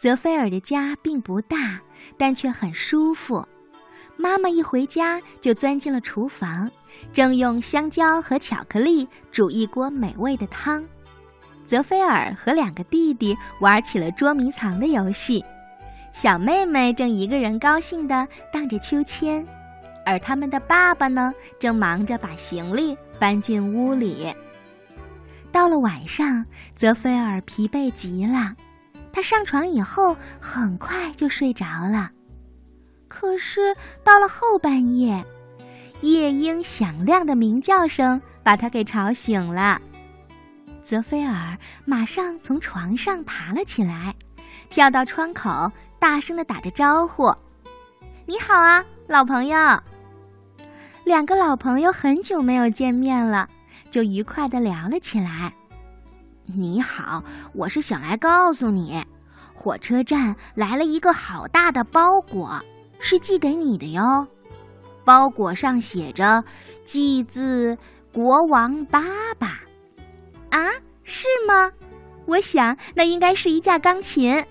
泽菲尔的家并不大，但却很舒服。妈妈一回家就钻进了厨房，正用香蕉和巧克力煮一锅美味的汤。泽菲尔和两个弟弟玩起了捉迷藏的游戏，小妹妹正一个人高兴地荡着秋千，而他们的爸爸呢，正忙着把行李搬进屋里。到了晚上，泽菲尔疲惫极了。他上床以后，很快就睡着了。可是到了后半夜，夜莺响亮的鸣叫声把他给吵醒了。泽菲尔马上从床上爬了起来，跳到窗口，大声的打着招呼：“你好啊，老朋友！”两个老朋友很久没有见面了，就愉快的聊了起来。你好，我是想来告诉你，火车站来了一个好大的包裹，是寄给你的哟。包裹上写着“寄自国王爸爸”。啊，是吗？我想那应该是一架钢琴。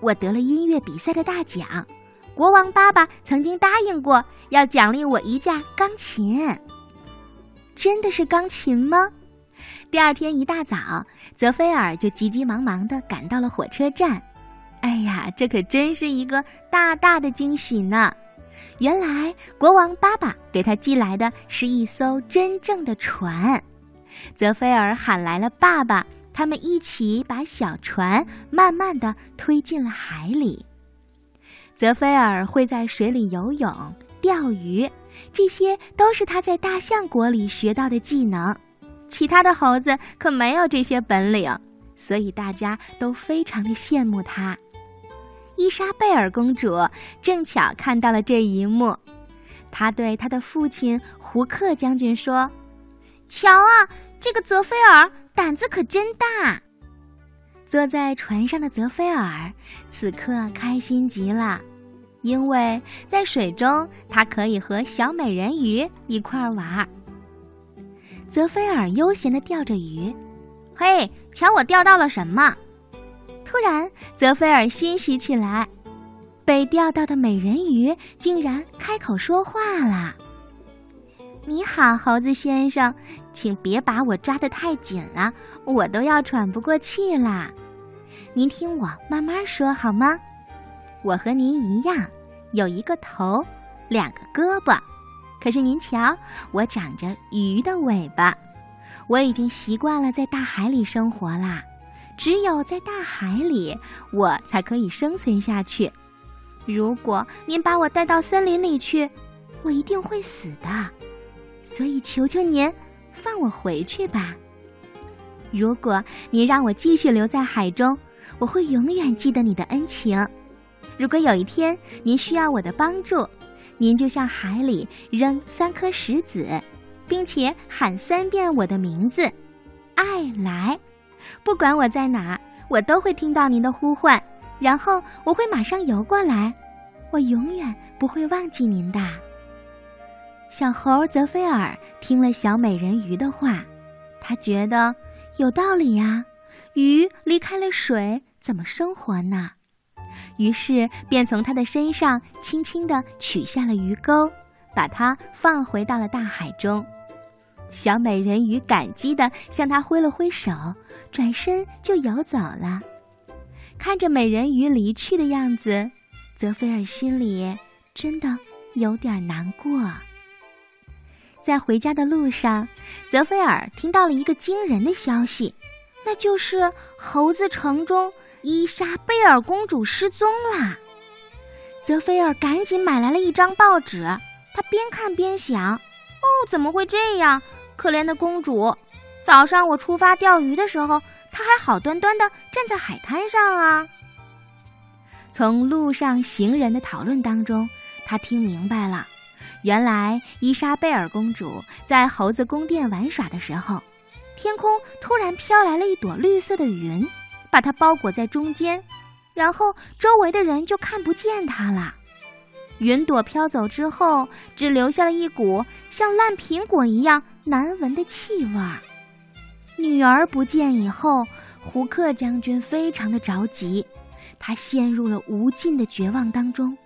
我得了音乐比赛的大奖，国王爸爸曾经答应过要奖励我一架钢琴。真的是钢琴吗？第二天一大早，泽菲尔就急急忙忙地赶到了火车站。哎呀，这可真是一个大大的惊喜呢！原来国王爸爸给他寄来的是一艘真正的船。泽菲尔喊来了爸爸，他们一起把小船慢慢地推进了海里。泽菲尔会在水里游泳、钓鱼，这些都是他在大象国里学到的技能。其他的猴子可没有这些本领，所以大家都非常的羡慕他。伊莎贝尔公主正巧看到了这一幕，她对她的父亲胡克将军说：“瞧啊，这个泽菲尔胆子可真大。”坐在船上的泽菲尔此刻开心极了，因为在水中他可以和小美人鱼一块儿玩。泽菲尔悠闲地钓着鱼，嘿，瞧我钓到了什么！突然，泽菲尔欣喜起来，被钓到的美人鱼竟然开口说话了：“你好，猴子先生，请别把我抓得太紧了，我都要喘不过气啦。您听我慢慢说好吗？我和您一样，有一个头，两个胳膊。”可是您瞧，我长着鱼的尾巴，我已经习惯了在大海里生活啦。只有在大海里，我才可以生存下去。如果您把我带到森林里去，我一定会死的。所以求求您，放我回去吧。如果您让我继续留在海中，我会永远记得你的恩情。如果有一天您需要我的帮助，您就向海里扔三颗石子，并且喊三遍我的名字，爱来。不管我在哪，我都会听到您的呼唤，然后我会马上游过来。我永远不会忘记您的。小猴泽菲尔听了小美人鱼的话，他觉得有道理呀。鱼离开了水，怎么生活呢？于是便从他的身上轻轻地取下了鱼钩，把它放回到了大海中。小美人鱼感激地向他挥了挥手，转身就游走了。看着美人鱼离去的样子，泽菲尔心里真的有点难过。在回家的路上，泽菲尔听到了一个惊人的消息，那就是猴子城中。伊莎贝尔公主失踪了，泽菲尔赶紧买来了一张报纸。他边看边想：“哦，怎么会这样？可怜的公主！早上我出发钓鱼的时候，她还好端端的站在海滩上啊。”从路上行人的讨论当中，他听明白了，原来伊莎贝尔公主在猴子宫殿玩耍的时候，天空突然飘来了一朵绿色的云。把它包裹在中间，然后周围的人就看不见它了。云朵飘走之后，只留下了一股像烂苹果一样难闻的气味儿。女儿不见以后，胡克将军非常的着急，他陷入了无尽的绝望当中。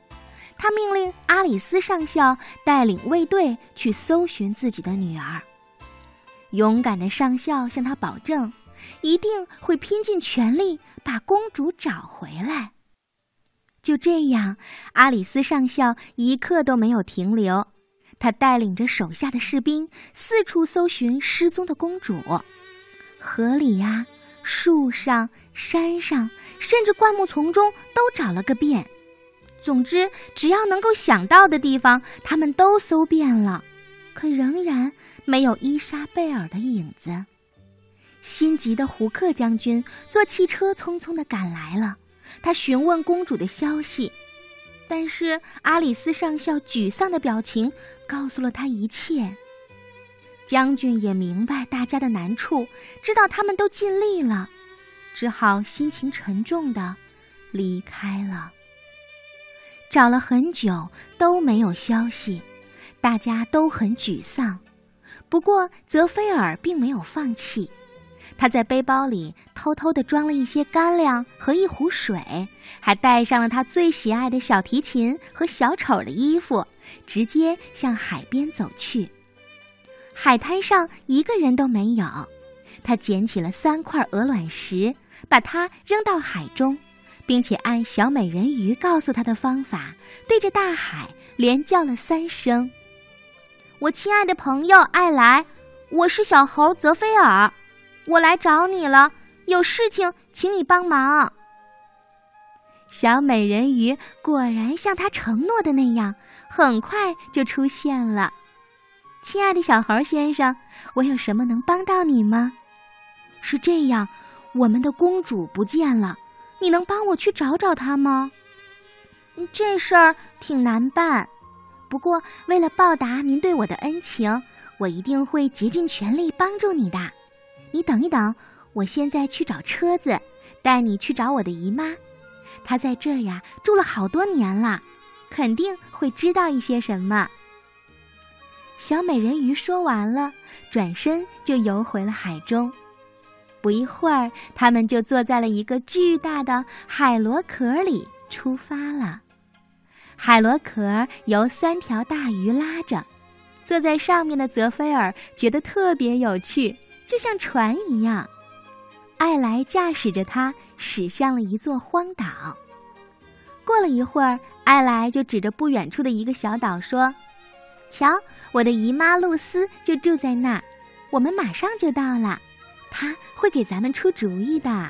他命令阿里斯上校带领卫队去搜寻自己的女儿。勇敢的上校向他保证，一定会拼尽全力把公主找回来。就这样，阿里斯上校一刻都没有停留，他带领着手下的士兵四处搜寻失踪的公主，河里呀、树上、山上，甚至灌木丛中都找了个遍。总之，只要能够想到的地方，他们都搜遍了，可仍然没有伊莎贝尔的影子。心急的胡克将军坐汽车匆匆地赶来了，他询问公主的消息，但是阿里斯上校沮丧的表情告诉了他一切。将军也明白大家的难处，知道他们都尽力了，只好心情沉重地离开了。找了很久都没有消息，大家都很沮丧。不过泽菲尔并没有放弃，他在背包里偷偷地装了一些干粮和一壶水，还带上了他最喜爱的小提琴和小丑的衣服，直接向海边走去。海滩上一个人都没有，他捡起了三块鹅卵石，把它扔到海中。并且按小美人鱼告诉他的方法，对着大海连叫了三声：“我亲爱的朋友艾莱，我是小猴泽菲尔，我来找你了，有事情请你帮忙。”小美人鱼果然像他承诺的那样，很快就出现了。亲爱的小猴先生，我有什么能帮到你吗？是这样，我们的公主不见了。你能帮我去找找她吗？这事儿挺难办，不过为了报答您对我的恩情，我一定会竭尽全力帮助你的。你等一等，我现在去找车子，带你去找我的姨妈。她在这儿呀住了好多年了，肯定会知道一些什么。小美人鱼说完了，转身就游回了海中。不一会儿，他们就坐在了一个巨大的海螺壳里出发了。海螺壳由三条大鱼拉着，坐在上面的泽菲尔觉得特别有趣，就像船一样。艾莱驾驶着它驶向了一座荒岛。过了一会儿，艾莱就指着不远处的一个小岛说：“瞧，我的姨妈露丝就住在那儿，我们马上就到了。”她会给咱们出主意的。